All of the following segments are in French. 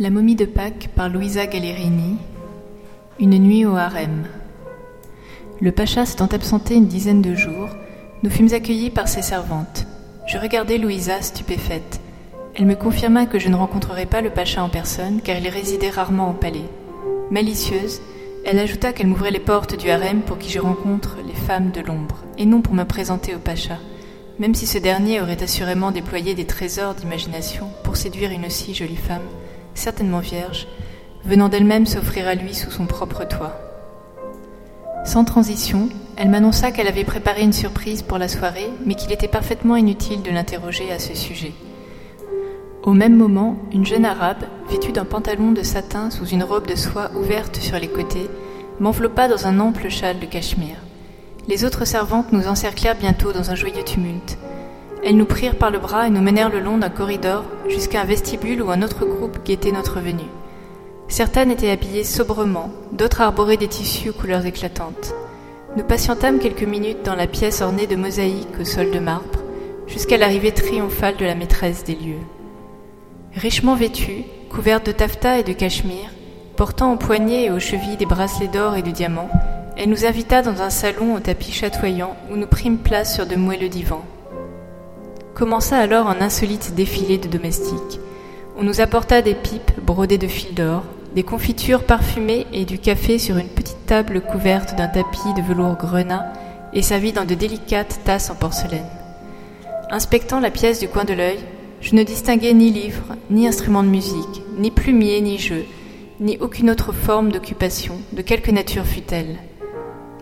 La momie de Pâques par Louisa Gallerini. Une nuit au harem. Le pacha s'étant absenté une dizaine de jours, nous fûmes accueillis par ses servantes. Je regardai Louisa stupéfaite. Elle me confirma que je ne rencontrerais pas le pacha en personne, car il résidait rarement au palais. Malicieuse, elle ajouta qu'elle m'ouvrait les portes du harem pour qui je rencontre les femmes de l'ombre, et non pour me présenter au pacha, même si ce dernier aurait assurément déployé des trésors d'imagination pour séduire une si jolie femme certainement vierge, venant d'elle-même s'offrir à lui sous son propre toit. Sans transition, elle m'annonça qu'elle avait préparé une surprise pour la soirée, mais qu'il était parfaitement inutile de l'interroger à ce sujet. Au même moment, une jeune arabe, vêtue d'un pantalon de satin sous une robe de soie ouverte sur les côtés, m'enveloppa dans un ample châle de cachemire. Les autres servantes nous encerclèrent bientôt dans un joyeux tumulte. Elles nous prirent par le bras et nous menèrent le long d'un corridor jusqu'à un vestibule où un autre groupe guettait notre venue. Certaines étaient habillées sobrement, d'autres arboraient des tissus aux couleurs éclatantes. Nous patientâmes quelques minutes dans la pièce ornée de mosaïques au sol de marbre, jusqu'à l'arrivée triomphale de la maîtresse des lieux. Richement vêtue, couverte de taffetas et de cachemire, portant au poignet et aux chevilles des bracelets d'or et de diamants, elle nous invita dans un salon au tapis chatoyant où nous prîmes place sur de moelleux divans. Commença alors un insolite défilé de domestiques. On nous apporta des pipes brodées de fil d'or, des confitures parfumées et du café sur une petite table couverte d'un tapis de velours grenat et servie dans de délicates tasses en porcelaine. Inspectant la pièce du coin de l'œil, je ne distinguais ni livres, ni instruments de musique, ni plumiers, ni jeux, ni aucune autre forme d'occupation, de quelque nature fût-elle.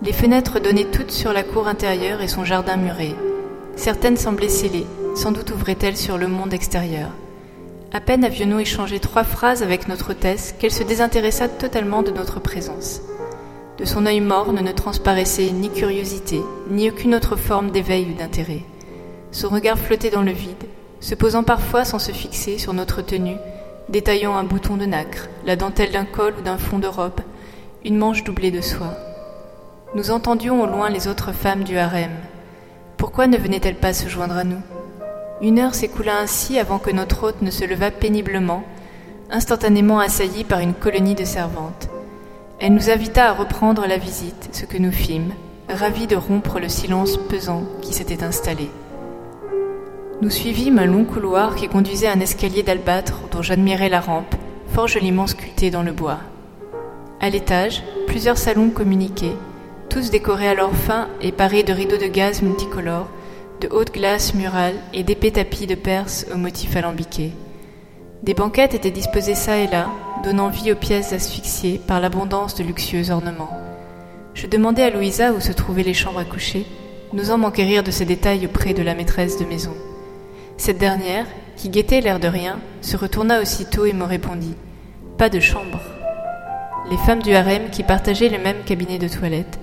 Les fenêtres donnaient toutes sur la cour intérieure et son jardin muré. Certaines semblaient scellées, sans doute ouvrait-elle sur le monde extérieur. À peine avions-nous échangé trois phrases avec notre hôtesse qu'elle se désintéressa totalement de notre présence. De son œil morne ne transparaissait ni curiosité, ni aucune autre forme d'éveil ou d'intérêt. Son regard flottait dans le vide, se posant parfois sans se fixer sur notre tenue, détaillant un bouton de nacre, la dentelle d'un col ou d'un fond de robe, une manche doublée de soie. Nous entendions au loin les autres femmes du harem. Pourquoi ne venaient-elles pas se joindre à nous? Une heure s'écoula ainsi avant que notre hôte ne se levât péniblement, instantanément assailli par une colonie de servantes. Elle nous invita à reprendre la visite, ce que nous fîmes, ravis de rompre le silence pesant qui s'était installé. Nous suivîmes un long couloir qui conduisait à un escalier d'albâtre dont j'admirais la rampe, fort joliment sculptée dans le bois. À l'étage, plusieurs salons communiquaient, tous décorés à leur fin et parés de rideaux de gaz multicolores, de hautes glaces murales et d'épais tapis de Perse aux motifs alambiqués. Des banquettes étaient disposées çà et là, donnant vie aux pièces asphyxiées par l'abondance de luxueux ornements. Je demandai à Louisa où se trouvaient les chambres à coucher, n'osant m'enquérir de ces détails auprès de la maîtresse de maison. Cette dernière, qui guettait l'air de rien, se retourna aussitôt et me répondit Pas de chambre. Les femmes du harem, qui partageaient le même cabinet de toilette,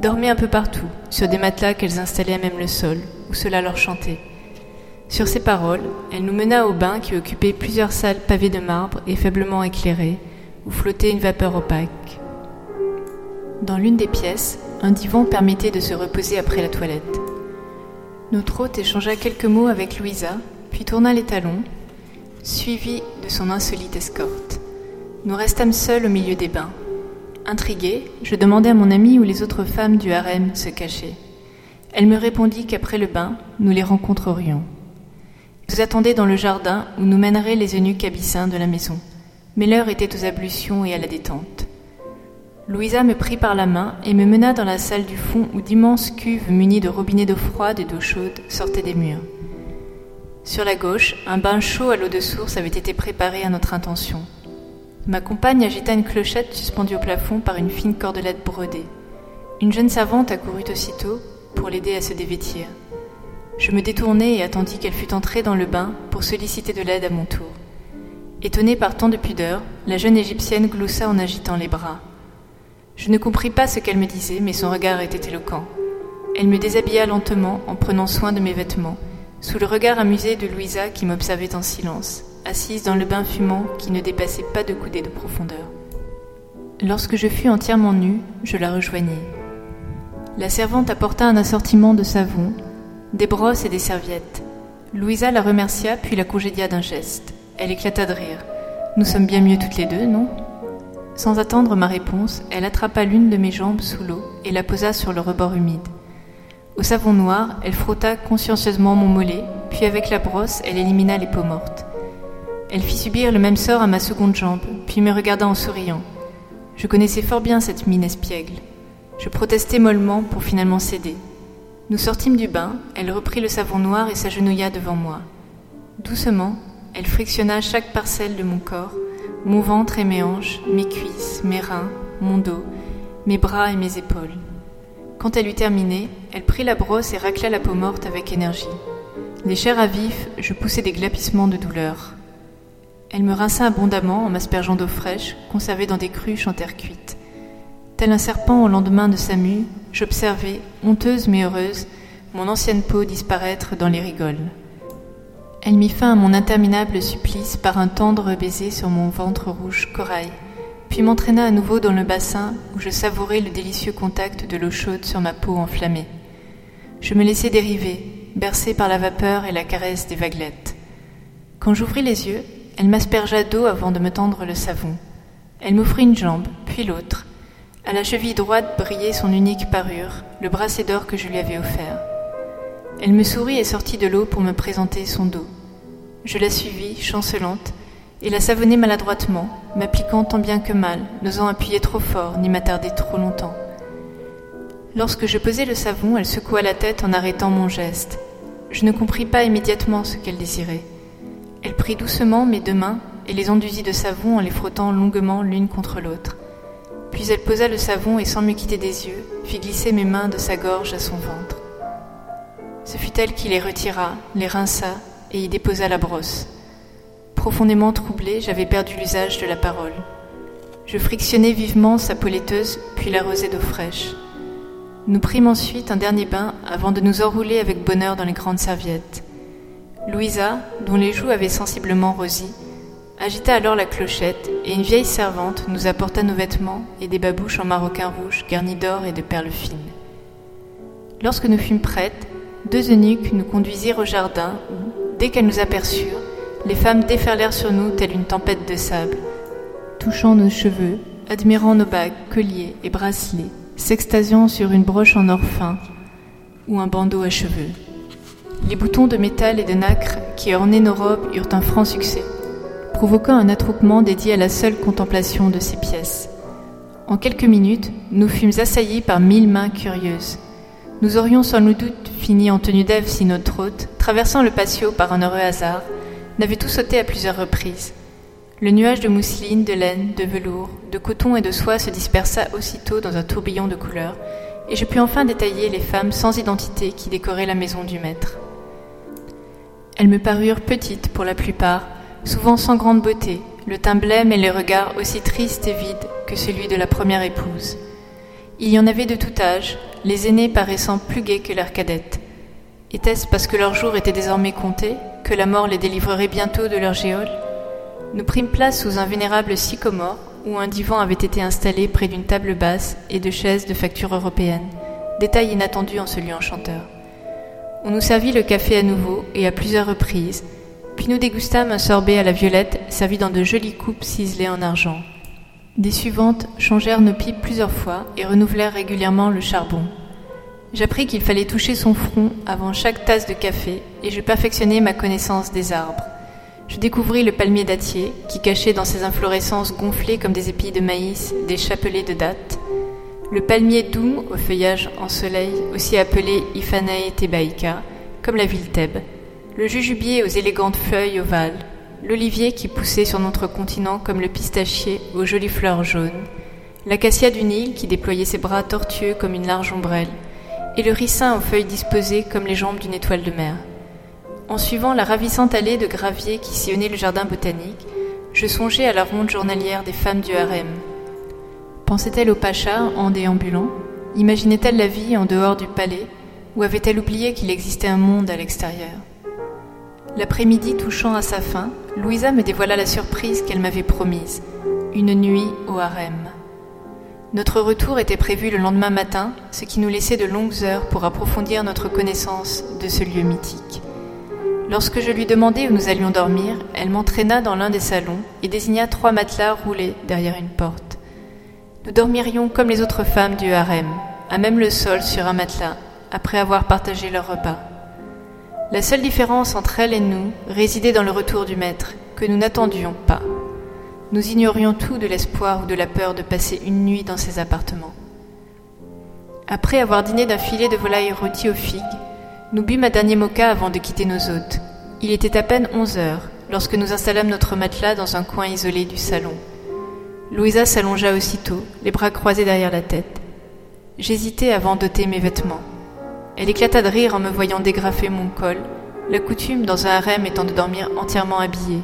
dormaient un peu partout, sur des matelas qu'elles installaient à même le sol, où cela leur chantait. Sur ces paroles, elle nous mena au bain qui occupait plusieurs salles pavées de marbre et faiblement éclairées, où flottait une vapeur opaque. Dans l'une des pièces, un divan permettait de se reposer après la toilette. Notre hôte échangea quelques mots avec Louisa, puis tourna les talons, suivi de son insolite escorte. Nous restâmes seuls au milieu des bains. Intrigué, je demandai à mon amie où les autres femmes du harem se cachaient. Elle me répondit qu'après le bain, nous les rencontrerions. Nous attendaient dans le jardin où nous mèneraient les eunuques abyssins de la maison. Mais l'heure était aux ablutions et à la détente. Louisa me prit par la main et me mena dans la salle du fond où d'immenses cuves munies de robinets d'eau froide et d'eau chaude sortaient des murs. Sur la gauche, un bain chaud à l'eau de source avait été préparé à notre intention. Ma compagne agita une clochette suspendue au plafond par une fine cordelette brodée. Une jeune savante accourut aussitôt pour l'aider à se dévêtir. Je me détournai et attendis qu'elle fût entrée dans le bain pour solliciter de l'aide à mon tour. Étonnée par tant de pudeur, la jeune égyptienne gloussa en agitant les bras. Je ne compris pas ce qu'elle me disait, mais son regard était éloquent. Elle me déshabilla lentement en prenant soin de mes vêtements, sous le regard amusé de Louisa qui m'observait en silence assise dans le bain fumant qui ne dépassait pas de coudées de profondeur. Lorsque je fus entièrement nue, je la rejoignis. La servante apporta un assortiment de savon, des brosses et des serviettes. Louisa la remercia puis la congédia d'un geste. Elle éclata de rire. Nous sommes bien mieux toutes les deux, non? Sans attendre ma réponse, elle attrapa l'une de mes jambes sous l'eau et la posa sur le rebord humide. Au savon noir, elle frotta consciencieusement mon mollet, puis avec la brosse, elle élimina les peaux mortes. Elle fit subir le même sort à ma seconde jambe, puis me regarda en souriant. Je connaissais fort bien cette mine espiègle. Je protestai mollement pour finalement céder. Nous sortîmes du bain, elle reprit le savon noir et s'agenouilla devant moi. Doucement, elle frictionna chaque parcelle de mon corps, mon ventre et mes hanches, mes cuisses, mes reins, mon dos, mes bras et mes épaules. Quand elle eut terminé, elle prit la brosse et racla la peau morte avec énergie. Les chairs à vif, je poussai des glapissements de douleur. Elle me rinça abondamment en m'aspergeant d'eau fraîche, conservée dans des cruches en terre cuite. Tel un serpent au lendemain de sa mue, j'observais, honteuse mais heureuse, mon ancienne peau disparaître dans les rigoles. Elle mit fin à mon interminable supplice par un tendre baiser sur mon ventre rouge corail puis m'entraîna à nouveau dans le bassin où je savourais le délicieux contact de l'eau chaude sur ma peau enflammée. Je me laissai dériver, bercé par la vapeur et la caresse des vaguelettes. Quand j'ouvris les yeux, elle m'aspergea d'eau avant de me tendre le savon. Elle m'offrit une jambe, puis l'autre. À la cheville droite brillait son unique parure, le bracelet d'or que je lui avais offert. Elle me sourit et sortit de l'eau pour me présenter son dos. Je la suivis, chancelante, et la savonnait maladroitement, m'appliquant tant bien que mal, n'osant appuyer trop fort ni m'attarder trop longtemps. Lorsque je posai le savon, elle secoua la tête en arrêtant mon geste. Je ne compris pas immédiatement ce qu'elle désirait. Elle prit doucement mes deux mains et les enduisit de savon en les frottant longuement l'une contre l'autre. Puis elle posa le savon et sans me quitter des yeux, fit glisser mes mains de sa gorge à son ventre. Ce fut elle qui les retira, les rinça et y déposa la brosse. Profondément troublé, j'avais perdu l'usage de la parole. Je frictionnai vivement sa peau laiteuse, puis l'arrosai d'eau fraîche. Nous prîmes ensuite un dernier bain avant de nous enrouler avec bonheur dans les grandes serviettes. Louisa, dont les joues avaient sensiblement rosi, agita alors la clochette et une vieille servante nous apporta nos vêtements et des babouches en maroquin rouge garnis d'or et de perles fines. Lorsque nous fûmes prêtes, deux eunuques nous conduisirent au jardin où, dès qu'elles nous aperçurent, les femmes déferlèrent sur nous telle une tempête de sable, touchant nos cheveux, admirant nos bagues, colliers et bracelets, s'extasiant sur une broche en or fin ou un bandeau à cheveux. Les boutons de métal et de nacre qui ornaient nos robes eurent un franc succès, provoquant un attroupement dédié à la seule contemplation de ces pièces. En quelques minutes, nous fûmes assaillis par mille mains curieuses. Nous aurions sans doute fini en tenue d'Ève si notre hôte, traversant le patio par un heureux hasard, n'avait tout sauté à plusieurs reprises. Le nuage de mousseline, de laine, de velours, de coton et de soie se dispersa aussitôt dans un tourbillon de couleurs, et je pus enfin détailler les femmes sans identité qui décoraient la maison du maître. Elles me parurent petites pour la plupart, souvent sans grande beauté, le teint blême et les regards aussi tristes et vides que celui de la première épouse. Il y en avait de tout âge, les aînés paraissant plus gais que leurs cadettes. Était-ce parce que leur jour était désormais compté, que la mort les délivrerait bientôt de leur géole? Nous prîmes place sous un vénérable sycomore où un divan avait été installé près d'une table basse et de chaises de facture européenne, détail inattendu en ce lieu enchanteur. On nous servit le café à nouveau et à plusieurs reprises, puis nous dégustâmes un sorbet à la violette servi dans de jolies coupes ciselées en argent. Des suivantes changèrent nos pipes plusieurs fois et renouvelèrent régulièrement le charbon. J'appris qu'il fallait toucher son front avant chaque tasse de café et je perfectionnai ma connaissance des arbres. Je découvris le palmier dattier qui cachait dans ses inflorescences gonflées comme des épis de maïs des chapelets de dattes, le palmier doum au feuillage en soleil, aussi appelé Iphanae thebaïca, comme la ville Thèbes, le jujubier aux élégantes feuilles ovales, l'olivier qui poussait sur notre continent comme le pistachier aux jolies fleurs jaunes, l'acacia du Nil qui déployait ses bras tortueux comme une large ombrelle, et le ricin aux feuilles disposées comme les jambes d'une étoile de mer. En suivant la ravissante allée de graviers qui sillonnait le jardin botanique, je songeais à la ronde journalière des femmes du harem. Pensait-elle au pacha en déambulant? Imaginait-elle la vie en dehors du palais? Ou avait-elle oublié qu'il existait un monde à l'extérieur? L'après-midi touchant à sa fin, Louisa me dévoila la surprise qu'elle m'avait promise, une nuit au harem. Notre retour était prévu le lendemain matin, ce qui nous laissait de longues heures pour approfondir notre connaissance de ce lieu mythique. Lorsque je lui demandai où nous allions dormir, elle m'entraîna dans l'un des salons et désigna trois matelas roulés derrière une porte. Nous dormirions comme les autres femmes du harem, à même le sol sur un matelas, après avoir partagé leur repas. La seule différence entre elle et nous résidait dans le retour du maître, que nous n'attendions pas. Nous ignorions tout de l'espoir ou de la peur de passer une nuit dans ses appartements. Après avoir dîné d'un filet de volaille rôti aux figues, nous bûmes un dernier mocha avant de quitter nos hôtes. Il était à peine onze heures lorsque nous installâmes notre matelas dans un coin isolé du salon. Louisa s'allongea aussitôt, les bras croisés derrière la tête. J'hésitais avant d'ôter mes vêtements. Elle éclata de rire en me voyant dégrafer mon col, la coutume dans un harem étant de dormir entièrement habillée.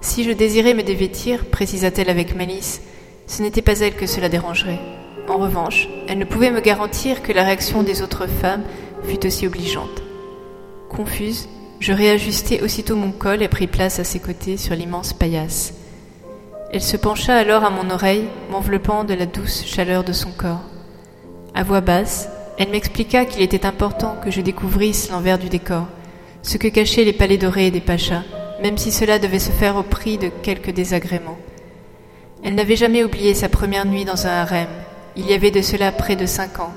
Si je désirais me dévêtir, précisa-t-elle avec malice, ce n'était pas elle que cela dérangerait. En revanche, elle ne pouvait me garantir que la réaction des autres femmes fut aussi obligeante. Confuse, je réajustai aussitôt mon col et pris place à ses côtés sur l'immense paillasse. Elle se pencha alors à mon oreille, m'enveloppant de la douce chaleur de son corps. À voix basse, elle m'expliqua qu'il était important que je découvrisse l'envers du décor, ce que cachaient les palais dorés des pachas, même si cela devait se faire au prix de quelques désagréments. Elle n'avait jamais oublié sa première nuit dans un harem, il y avait de cela près de cinq ans,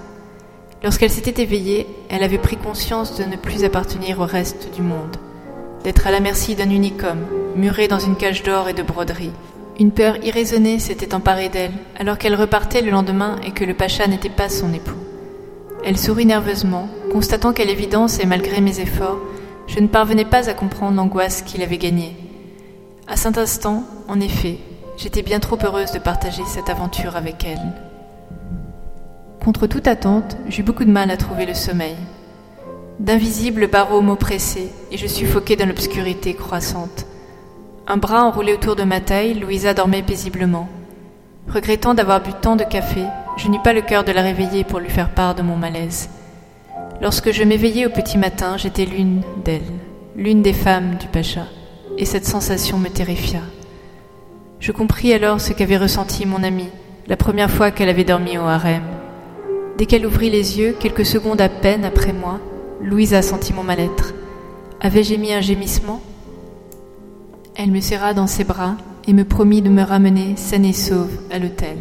Lorsqu'elle s'était éveillée, elle avait pris conscience de ne plus appartenir au reste du monde, d'être à la merci d'un unique homme, muré dans une cage d'or et de broderie. Une peur irraisonnée s'était emparée d'elle, alors qu'elle repartait le lendemain et que le pacha n'était pas son époux. Elle sourit nerveusement, constatant qu'à l'évidence et malgré mes efforts, je ne parvenais pas à comprendre l'angoisse qu'il avait gagnée. À cet instant, en effet, j'étais bien trop heureuse de partager cette aventure avec elle. Contre toute attente, j'eus beaucoup de mal à trouver le sommeil. D'invisibles barreaux m'oppressaient et je suffoquais dans l'obscurité croissante. Un bras enroulé autour de ma taille, Louisa dormait paisiblement. Regrettant d'avoir bu tant de café, je n'eus pas le cœur de la réveiller pour lui faire part de mon malaise. Lorsque je m'éveillai au petit matin, j'étais l'une d'elles, l'une des femmes du Pacha, et cette sensation me terrifia. Je compris alors ce qu'avait ressenti mon amie la première fois qu'elle avait dormi au harem. Dès qu'elle ouvrit les yeux, quelques secondes à peine après moi, Louisa sentit mon mal-être. Avais-je émis un gémissement? Elle me serra dans ses bras et me promit de me ramener saine et sauve à l'hôtel.